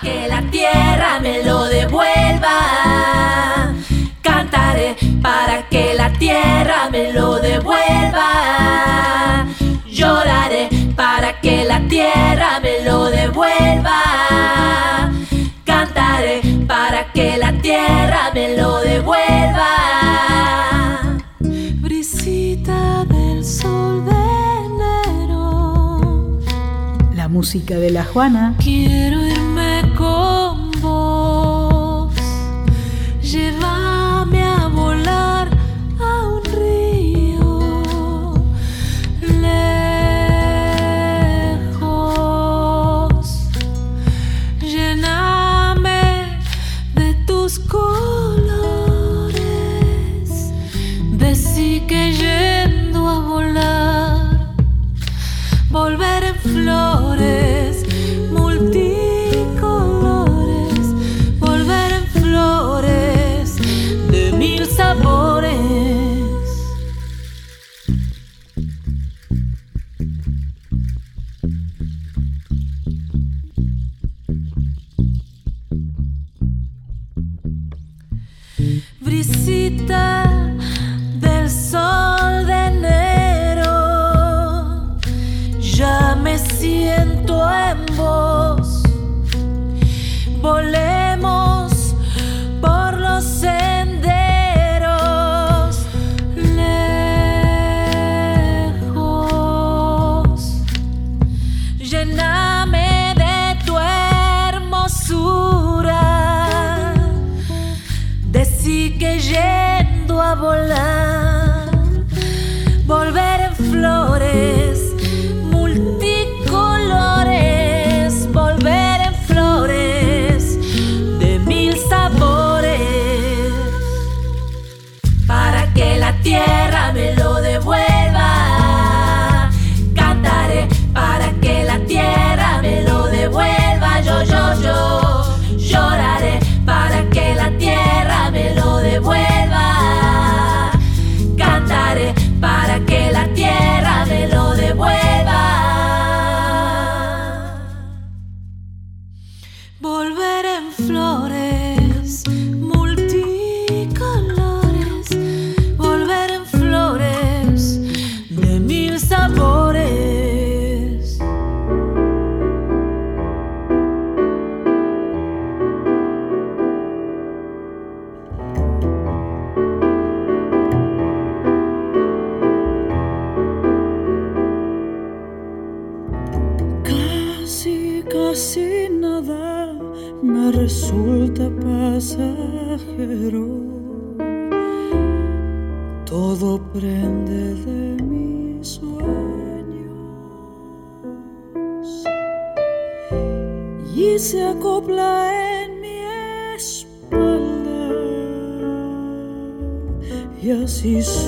que la tierra me lo devuelva. Cantaré para que la tierra me lo devuelva. Lloraré para que la tierra me lo devuelva. Cantaré para que la tierra me lo devuelva. Brisita del sol de música de La Juana. Que yendo a volar. He's.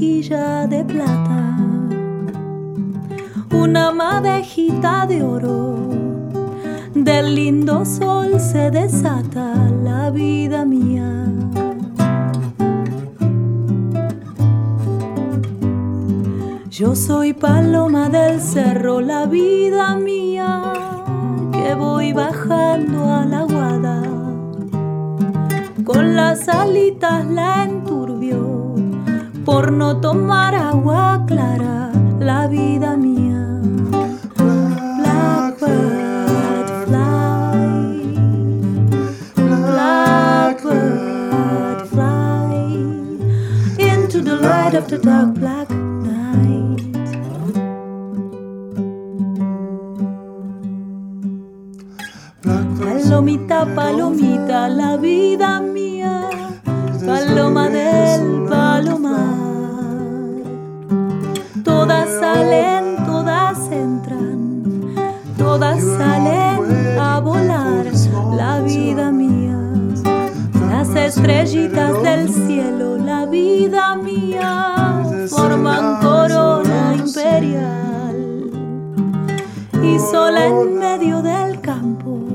de plata, una madejita de oro, del lindo sol se desata paloma del palomar. Todas salen, todas entran, todas salen a volar, la vida mía. Las estrellitas del cielo, la vida mía, forman corona imperial. Y sola en medio del campo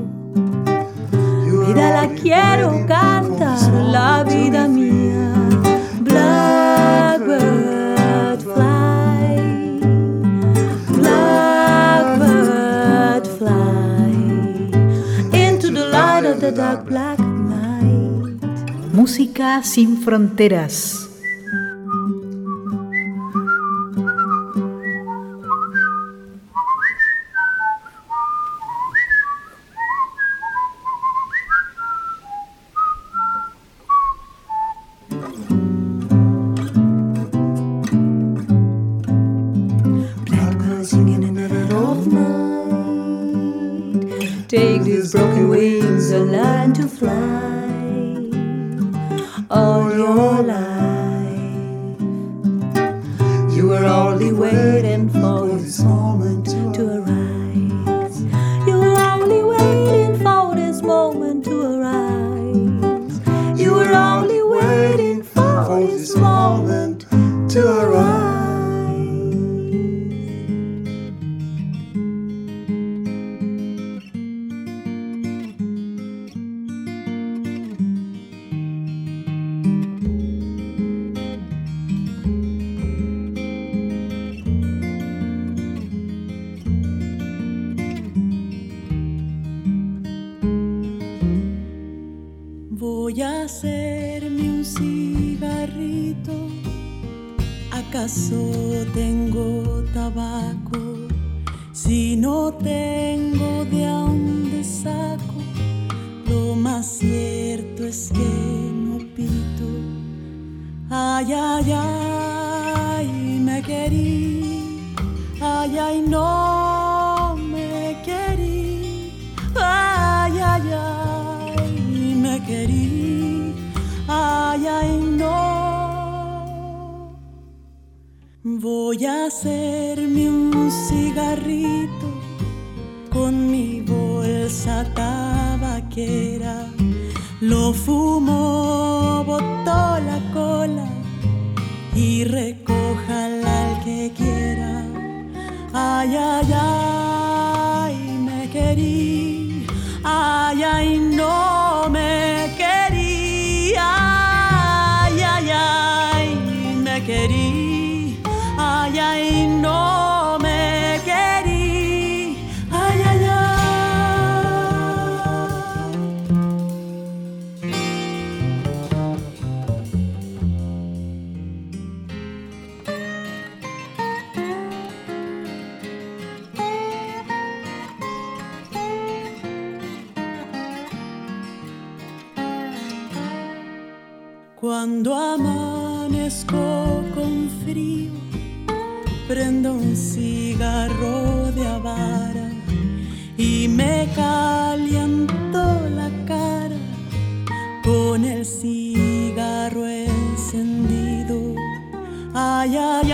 vida la quiero cantar, la vida mía. Blackbird fly, blackbird fly into the light of the dark black night. Música sin fronteras. acaso tengo tabaco? Si no tengo de a dónde saco, lo más cierto es que no pito. Ay, ay, ay, me querí. Ay, ay, no. Voy a hacerme un cigarrito con mi bolsa tabaquera. Lo fumo, botó la cola y recójala al que quiera. Ay, Ay, ay,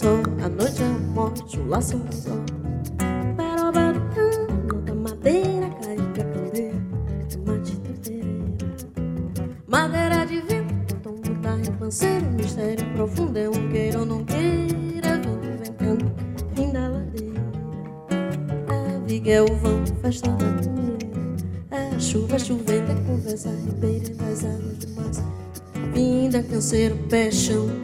a noite é a morte, o laço é o sol. Peroba da madeira, carica candeia, mate tempera. Madeira de vento, tomo da tá ribanceira, mistério profundo é um que eu não queira, vento ventando, fim da ladeira. A viga é o vão, festa da mulher, é a chuva, chuventa, é conversa ribeira das águas do mar. Vinda, canseiro, pé chão.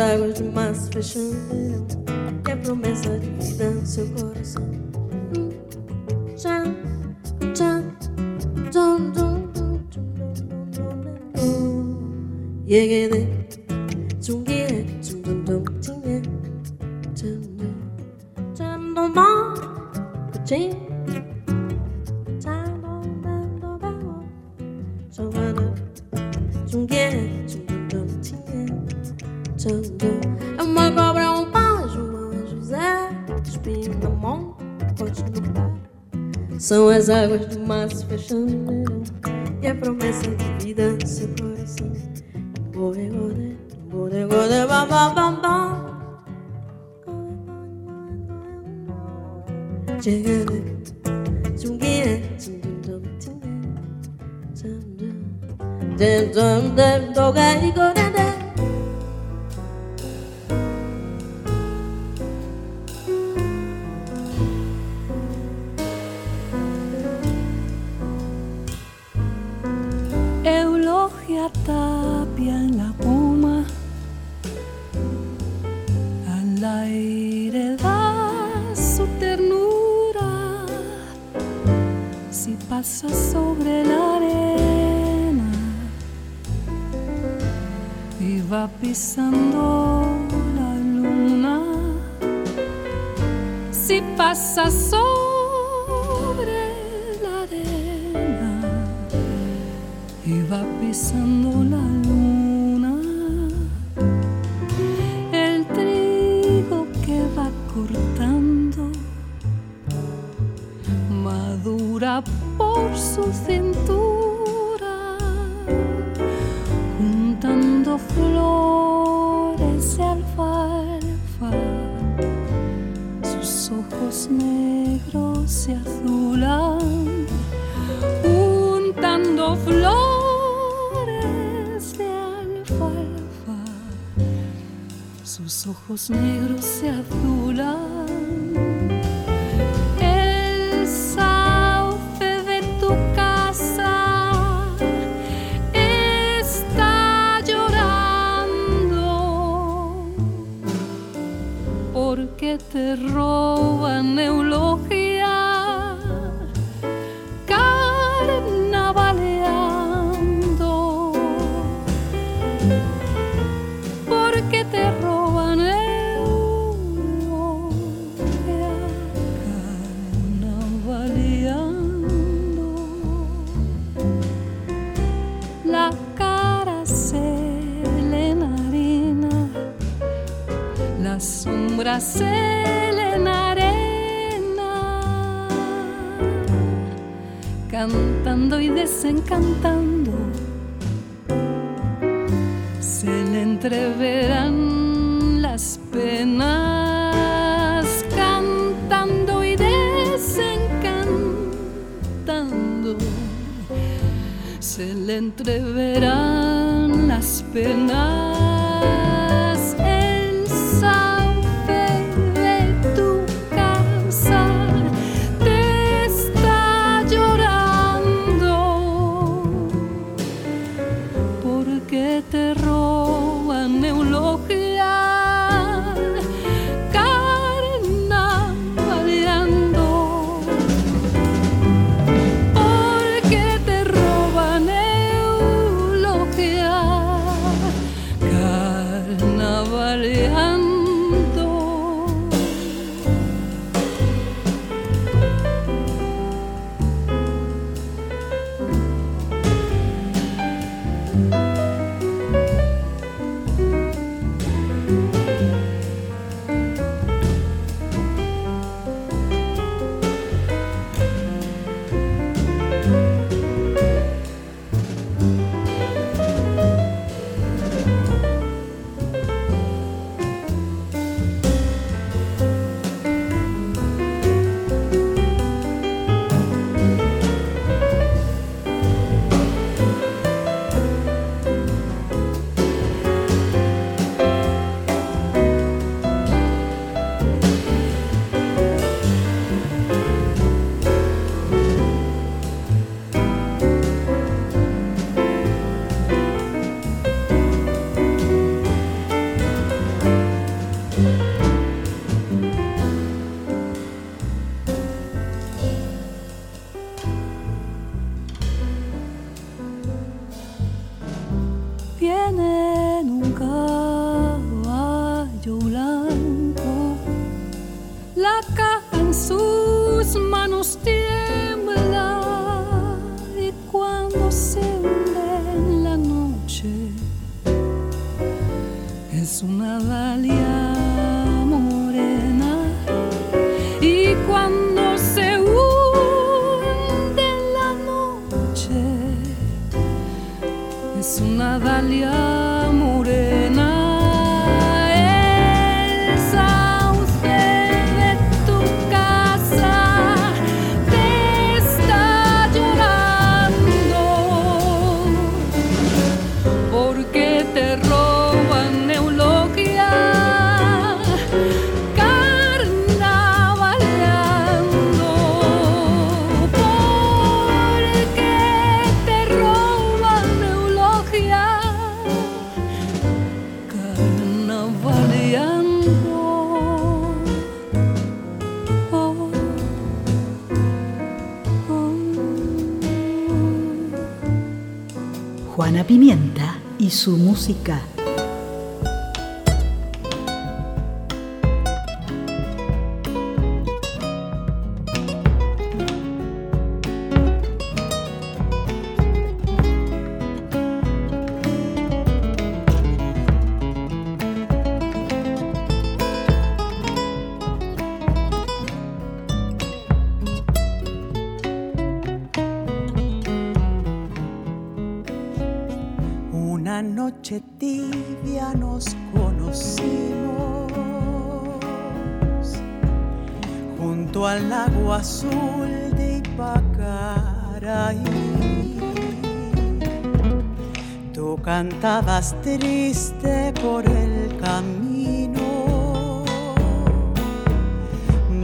águas de más fechamento É promessa de vida no seu coração Já, já, dum, dum, dum, dum, Yegede, tsungie, tsundum, dum, tingue Tsundu, tsundum, bom, tchim São as águas do maço fechando o verão E a promessa de vida no seu coração Bore, bore, bore, bore, bam, bam, bam, bam Chegando, chunguinha, chunguinha, chunguinha negro se azulan, untando flores de alfalfa. Sus ojos negros se azulan. Es una dalia Pimienta y su música. Triste por el camino,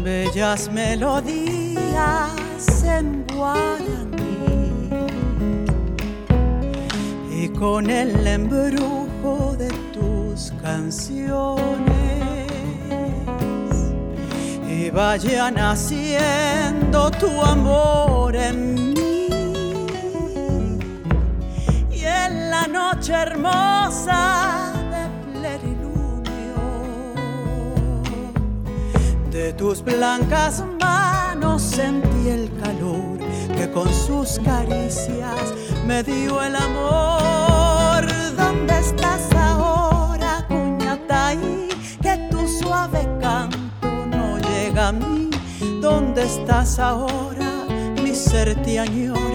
bellas melodías en guaraní. Y con el embrujo de tus canciones. Iba ya naciendo tu amor en mí noche hermosa de plenilunio de tus blancas manos sentí el calor que con sus caricias me dio el amor. ¿Dónde estás ahora, cuñataí? Que tu suave canto no llega a mí. ¿Dónde estás ahora? Mi ser te añora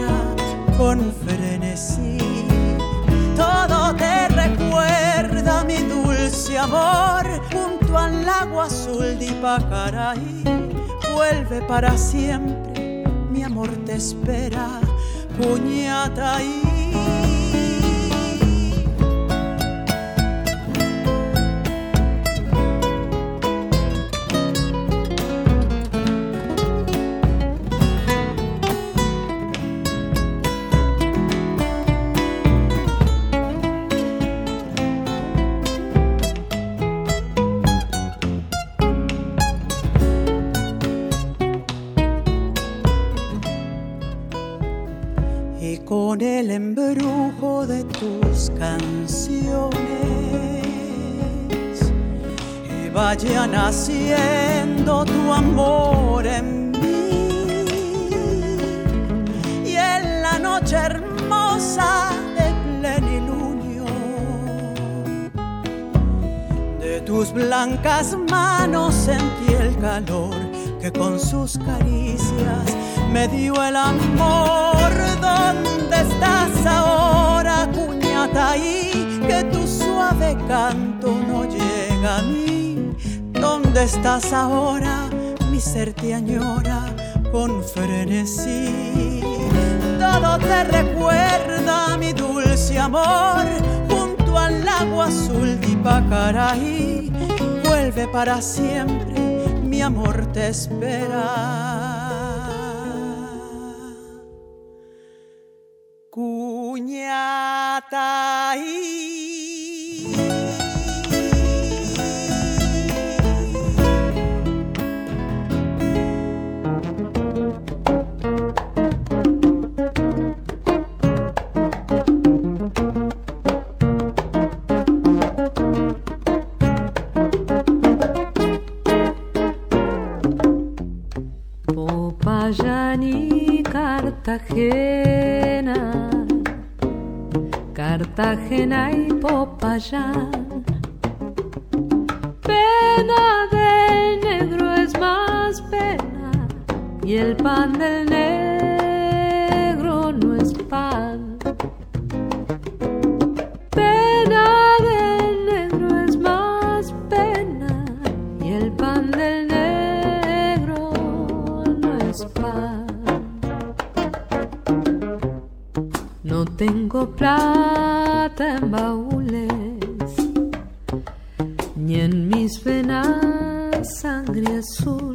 recuerda mi dulce amor junto al lago azul de Ipacaraí. Vuelve para siempre, mi amor te espera, puñataí. y naciendo tu amor en mí y en la noche hermosa de plenilunio de tus blancas manos sentí el calor que con sus caricias me dio el amor. ¿Dónde estás ahora, cuñataí? Que tu suave canto no llega a mí. ¿Dónde estás ahora? Mi ser te añora con frenesí. Todo te recuerda, mi dulce amor, junto al lago azul de Ipacaraí. Vuelve para siempre, mi amor te espera. Cartagena, Cartagena y Popayán. Pena del negro es más pena y el pan del negro tengo plata en baúles, ni en mis venas sangre azul.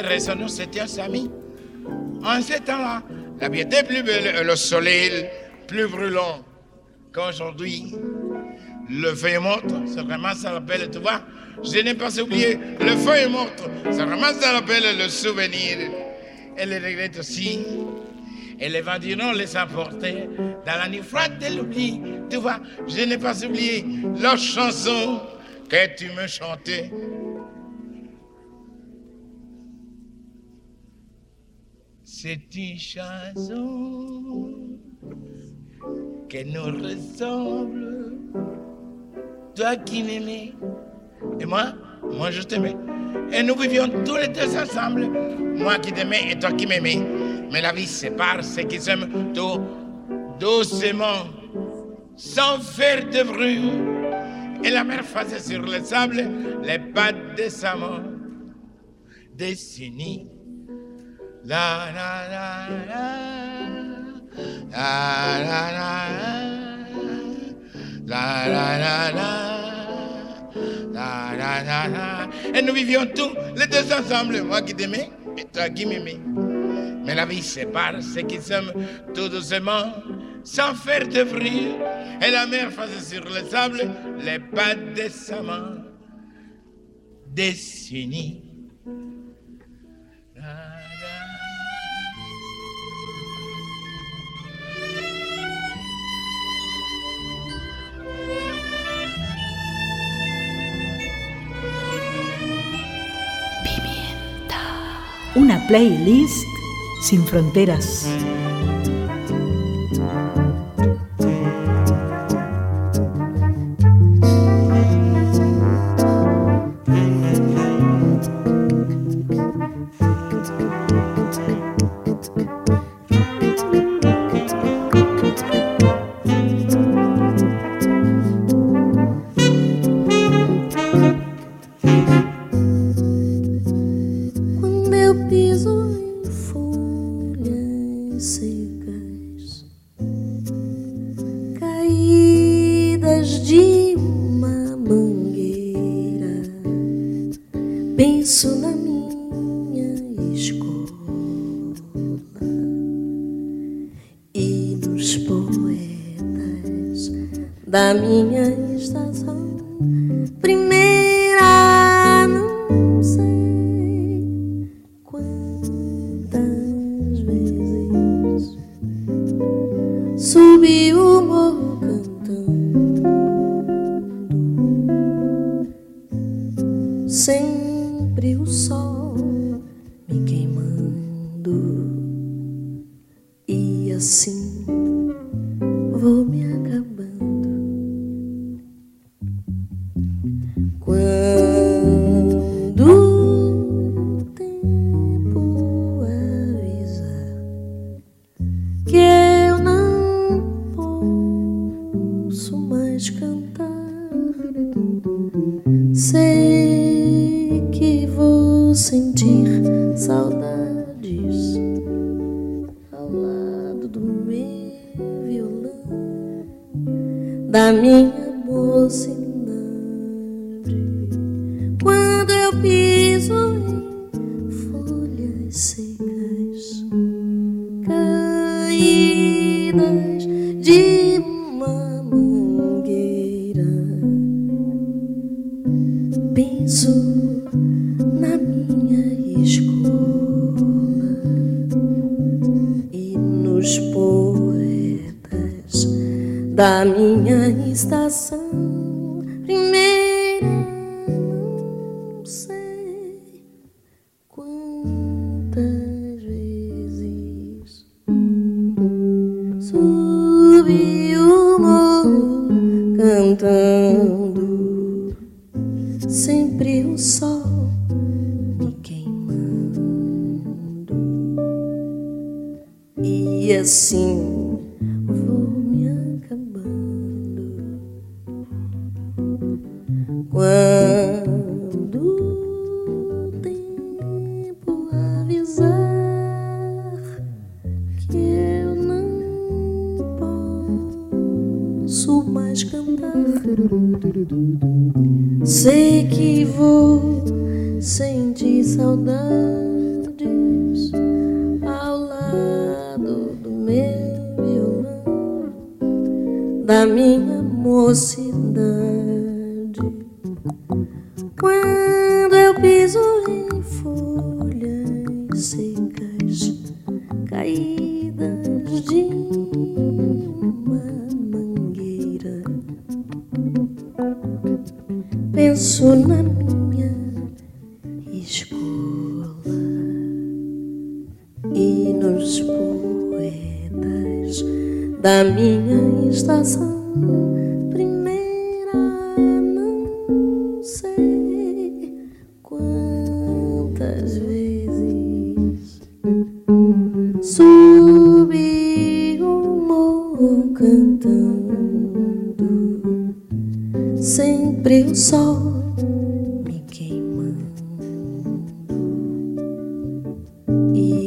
Récents, nous étions amis. En ce temps-là, la vie était plus belle le soleil plus brûlant qu'aujourd'hui. Le feu est mort, c'est vraiment ça l'appelle, tu vois. Je n'ai pas oublié, le feu est mort, c'est vraiment ça l'appelle le souvenir. Et les regrets aussi. Et les Nord les emporter dans la nuit froide de l'oubli. Tu vois, je n'ai pas oublié leur chanson que tu me chantais. C'est une chanson qui nous ressemble. Toi qui m'aimais, et moi, moi je t'aimais. Et nous vivions tous les deux ensemble. Moi qui t'aimais et toi qui m'aimais. Mais la vie sépare ceux qui s'aiment tout doucement, sans faire de bruit. Et la mer faisait sur le sable les pattes de sa main dessinées. La la la la la la la la la la la la la la Et nous vivions tous les deux ensemble, moi qui t'aimais et toi qui m'aimais. Mais la vie sépare ceux qui s'aiment tout doucement, sans faire de bruit. Et la mer faisait sur le sable les pas de sa main. Una playlist sin fronteras.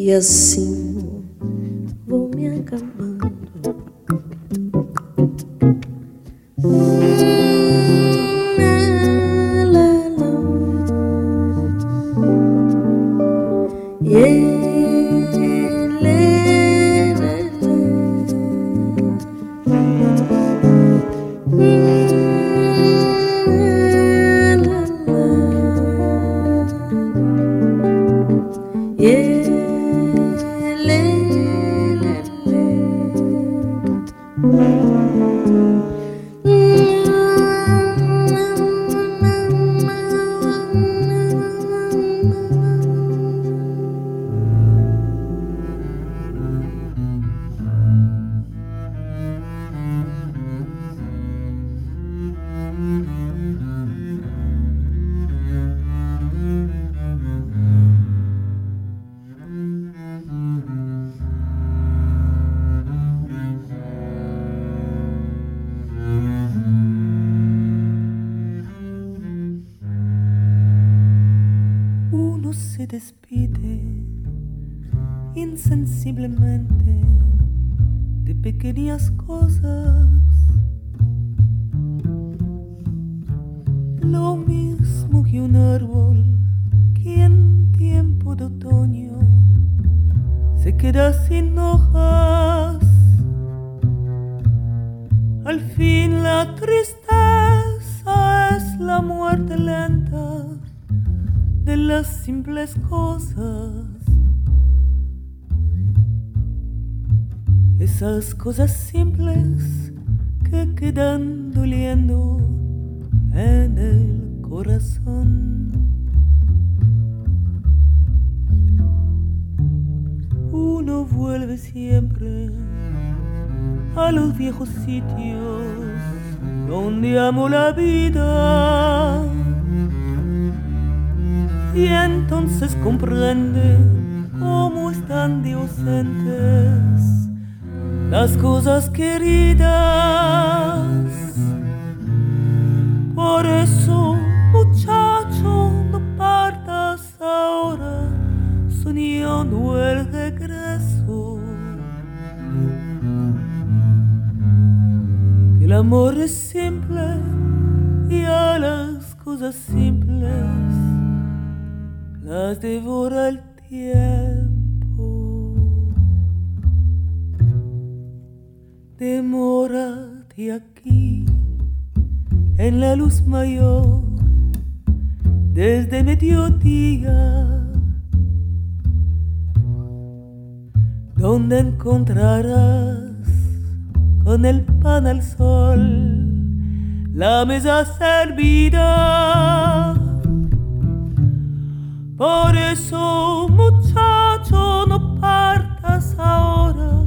E assim Esas cosas simples que quedan doliendo en el corazón. Uno vuelve siempre a los viejos sitios donde amo la vida y entonces comprende cómo están de ausentes las cosas queridas. Por eso, muchacho, no partas ahora soñando el regreso. Que el amor es simple y a las cosas simples las devora el tiempo. Demórate aquí en la luz mayor desde mediodía, donde encontrarás con el pan al sol la mesa servida. Por eso, muchacho, no partas ahora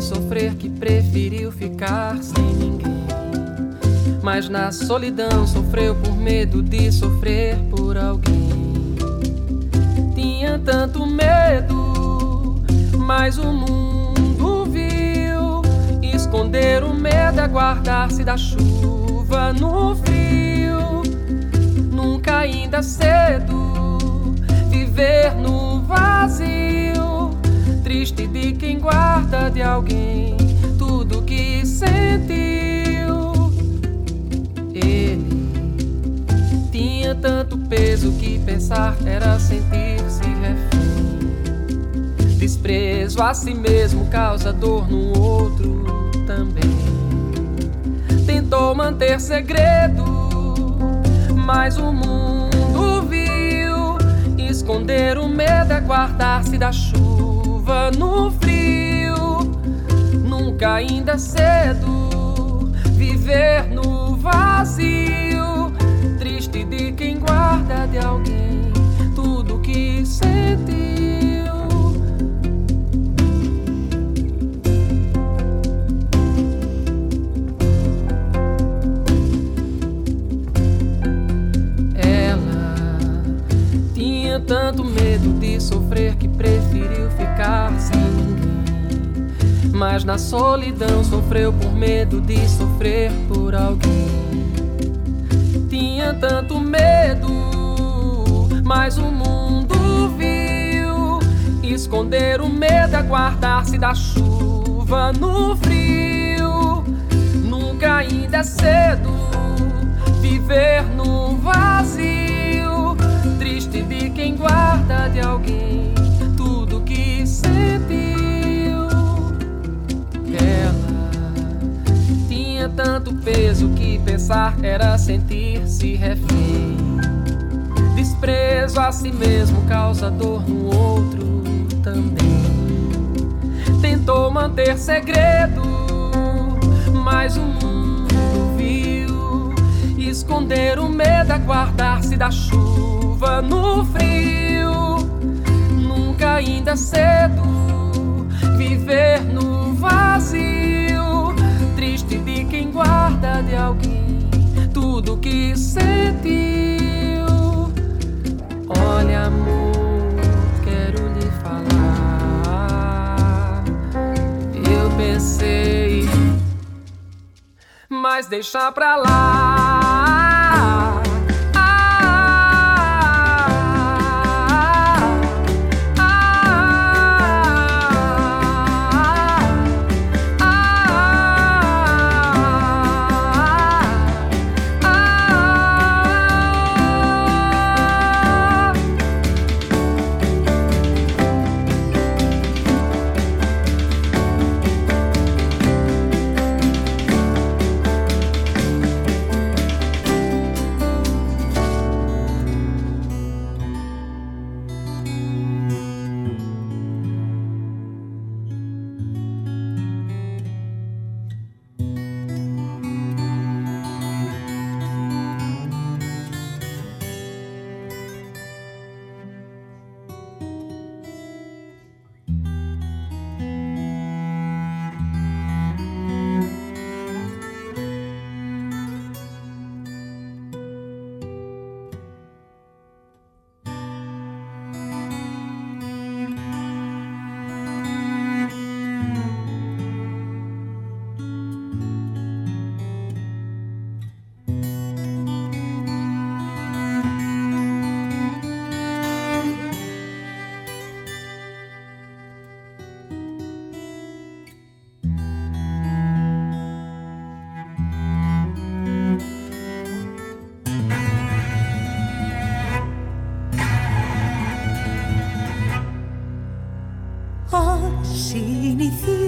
Sofrer que preferiu ficar sem ninguém. Mas na solidão sofreu por medo de sofrer por alguém. Tinha tanto medo, mas o mundo viu. Esconder o medo é guardar-se da chuva no frio. Nunca ainda cedo viver no vazio, triste de quem guarda de alguém tudo que sentiu. Ele tinha tanto peso que pensar era sentir-se refém. Desprezo a si mesmo causa dor no outro também. Tentou manter segredo, mas o mundo viu esconder o medo é guardar-se da chuva no frio. Nunca ainda é cedo viver no vazio, triste de quem guarda de alguém tudo que sentiu. Mas na solidão sofreu por medo de sofrer por alguém. Tinha tanto medo, mas o mundo viu. Esconder o medo é guardar-se da chuva no frio. Nunca ainda é cedo viver no vazio, triste de quem guarda de alguém tudo que sentiu. Tanto peso que pensar era sentir-se refém. Desprezo a si mesmo causa dor no outro também. Tentou manter segredo, mas o mundo viu esconder o medo é guardar-se da chuva no frio. Nunca ainda é cedo viver no vazio, guarda de alguém tudo que sentiu. Olha, amor, quero lhe falar. Eu pensei, mas deixa pra lá.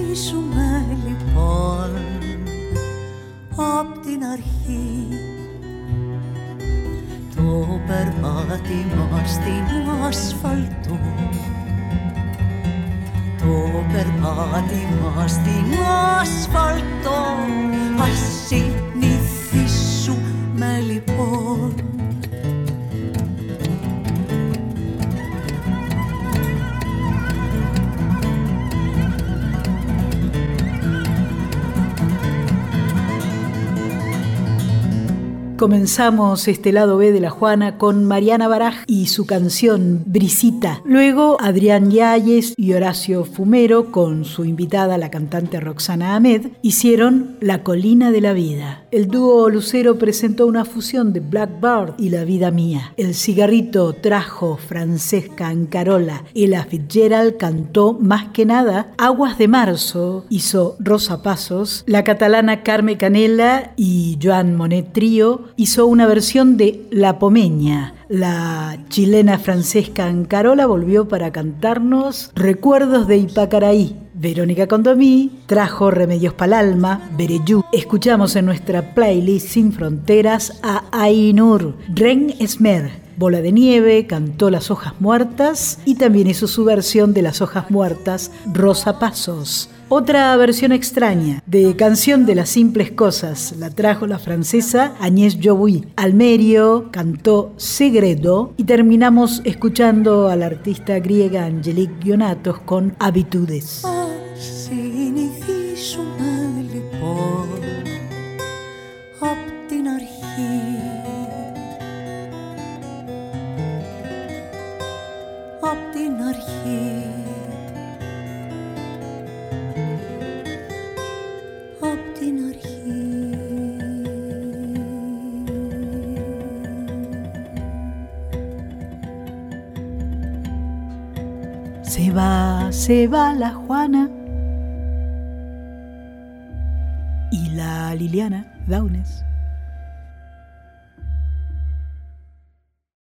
一束 Comenzamos este lado B de La Juana con Mariana Baraj y su canción Brisita. Luego Adrián Yáñez y Horacio Fumero con su invitada la cantante Roxana Ahmed hicieron La Colina de la Vida. El dúo Lucero presentó una fusión de Blackbird y La Vida Mía. El cigarrito trajo Francesca Ancarola. Ella Fitzgerald cantó más que nada Aguas de Marzo, hizo Rosa Pasos. La catalana Carme Canela y Joan Monet Trío hizo una versión de La Pomeña. La chilena Francesca Ancarola volvió para cantarnos Recuerdos de Ipacaraí. Verónica Condomí trajo Remedios para el Alma, Bereyú. Escuchamos en nuestra playlist Sin Fronteras a Ainur, Ren Esmer, Bola de Nieve, cantó Las Hojas Muertas y también hizo su versión de Las Hojas Muertas, Rosa Pasos. Otra versión extraña de Canción de las Simples Cosas la trajo la francesa Agnès Jobuy. Almerio cantó Segredo y terminamos escuchando a la artista griega Angelique Gionatos con Habitudes. Se va la Juana y la Liliana Daunes.